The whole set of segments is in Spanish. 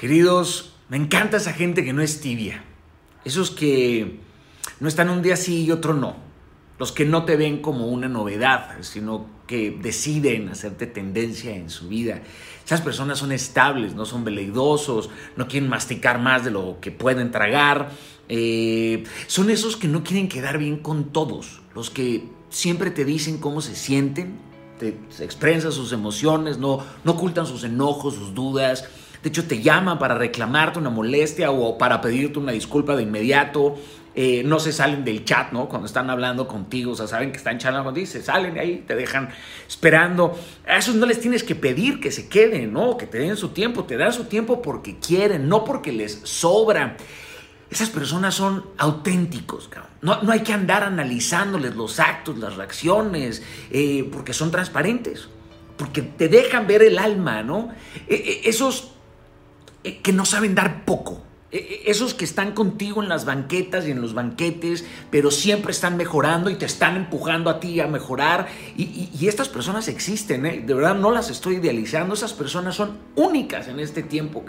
Queridos, me encanta esa gente que no es tibia. Esos que no están un día sí y otro no. Los que no te ven como una novedad, sino que deciden hacerte tendencia en su vida. Esas personas son estables, no son veleidosos, no quieren masticar más de lo que pueden tragar. Eh, son esos que no quieren quedar bien con todos, los que siempre te dicen cómo se sienten, te, expresan sus emociones, no, no ocultan sus enojos, sus dudas de hecho, te llaman para reclamarte una molestia o para pedirte una disculpa de inmediato. Eh, no se salen del chat, ¿no? Cuando están hablando contigo, o sea, saben que están charlando contigo, se salen de ahí, te dejan esperando. A esos no les tienes que pedir que se queden, ¿no? Que te den su tiempo, te dan su tiempo porque quieren, no porque les sobra. Esas personas son auténticos, cabrón. No, no hay que andar analizándoles los actos, las reacciones, eh, porque son transparentes, porque te dejan ver el alma, ¿no? E, e, esos eh, que no saben dar poco. Eh, eh, esos que están contigo en las banquetas y en los banquetes, pero siempre están mejorando y te están empujando a ti a mejorar. Y, estas personas existen, de verdad no las estoy idealizando. Esas personas son únicas en este tiempo.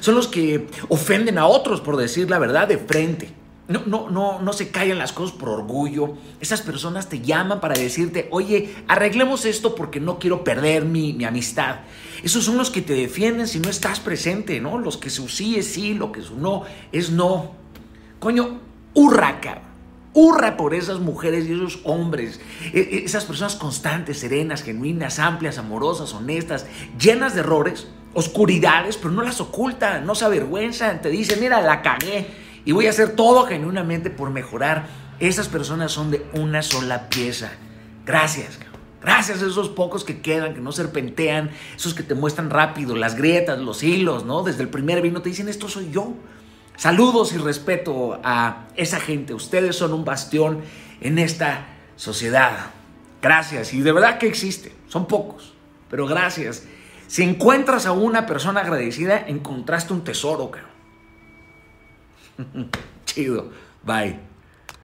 Son los que ofenden a otros por decir la verdad de frente. No, no, no, no se callan las cosas por orgullo. Esas personas te llaman para decirte, oye, arreglemos esto porque no quiero perder mi, mi amistad. Esos son los que te defienden si no estás presente, ¿no? Los que su sí es sí, lo que su no es no. Coño, hurra, Hurra por esas mujeres y esos hombres, e, e, esas personas constantes, serenas, genuinas, amplias, amorosas, honestas, llenas de errores, oscuridades, pero no las ocultan, no se avergüenzan, te dicen, mira, la cagué y voy a hacer todo genuinamente por mejorar. Esas personas son de una sola pieza. Gracias. Gracias a esos pocos que quedan, que no serpentean, esos que te muestran rápido las grietas, los hilos, ¿no? Desde el primer vino te dicen, esto soy yo. Saludos y respeto a esa gente. Ustedes son un bastión en esta sociedad. Gracias. Y de verdad que existe. Son pocos. Pero gracias. Si encuentras a una persona agradecida, encontraste un tesoro, cabrón. chịu rồi vậy